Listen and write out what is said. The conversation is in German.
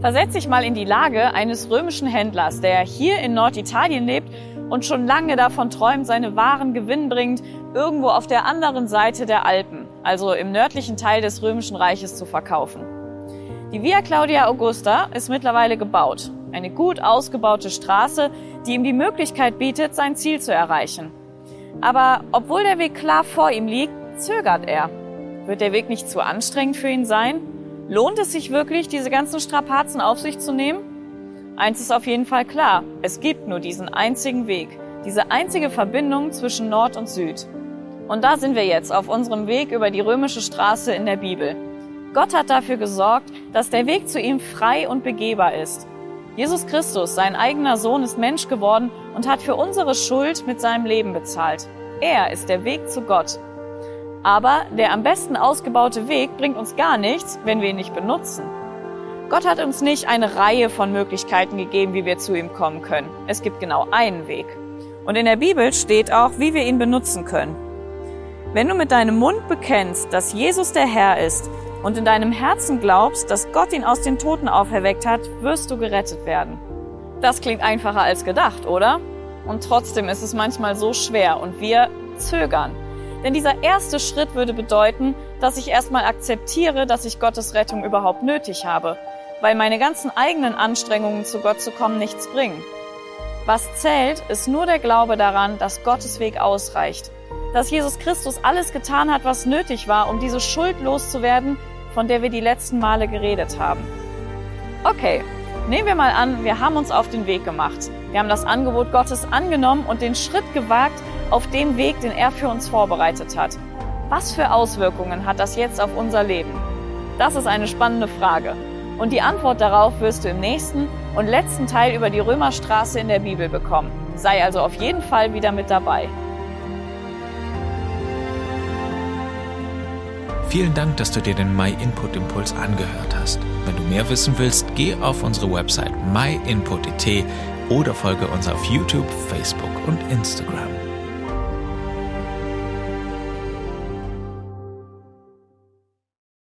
Versetz dich mal in die Lage eines römischen Händlers, der hier in Norditalien lebt und schon lange davon träumt, seine Waren gewinnbringend irgendwo auf der anderen Seite der Alpen, also im nördlichen Teil des römischen Reiches, zu verkaufen. Die Via Claudia Augusta ist mittlerweile gebaut. Eine gut ausgebaute Straße, die ihm die Möglichkeit bietet, sein Ziel zu erreichen. Aber obwohl der Weg klar vor ihm liegt, zögert er. Wird der Weg nicht zu anstrengend für ihn sein? Lohnt es sich wirklich, diese ganzen Strapazen auf sich zu nehmen? Eins ist auf jeden Fall klar, es gibt nur diesen einzigen Weg, diese einzige Verbindung zwischen Nord und Süd. Und da sind wir jetzt auf unserem Weg über die römische Straße in der Bibel. Gott hat dafür gesorgt, dass der Weg zu ihm frei und begehbar ist. Jesus Christus, sein eigener Sohn, ist Mensch geworden und hat für unsere Schuld mit seinem Leben bezahlt. Er ist der Weg zu Gott. Aber der am besten ausgebaute Weg bringt uns gar nichts, wenn wir ihn nicht benutzen. Gott hat uns nicht eine Reihe von Möglichkeiten gegeben, wie wir zu ihm kommen können. Es gibt genau einen Weg. Und in der Bibel steht auch, wie wir ihn benutzen können. Wenn du mit deinem Mund bekennst, dass Jesus der Herr ist und in deinem Herzen glaubst, dass Gott ihn aus den Toten auferweckt hat, wirst du gerettet werden. Das klingt einfacher als gedacht, oder? Und trotzdem ist es manchmal so schwer und wir zögern. Denn dieser erste Schritt würde bedeuten, dass ich erstmal akzeptiere, dass ich Gottes Rettung überhaupt nötig habe, weil meine ganzen eigenen Anstrengungen zu Gott zu kommen nichts bringen. Was zählt, ist nur der Glaube daran, dass Gottes Weg ausreicht, dass Jesus Christus alles getan hat, was nötig war, um diese Schuld loszuwerden, von der wir die letzten Male geredet haben. Okay, nehmen wir mal an, wir haben uns auf den Weg gemacht. Wir haben das Angebot Gottes angenommen und den Schritt gewagt, auf dem Weg, den er für uns vorbereitet hat. Was für Auswirkungen hat das jetzt auf unser Leben? Das ist eine spannende Frage. Und die Antwort darauf wirst du im nächsten und letzten Teil über die Römerstraße in der Bibel bekommen. Sei also auf jeden Fall wieder mit dabei. Vielen Dank, dass du dir den My Input Impuls angehört hast. Wenn du mehr wissen willst, geh auf unsere Website myinput.it oder folge uns auf YouTube, Facebook und Instagram.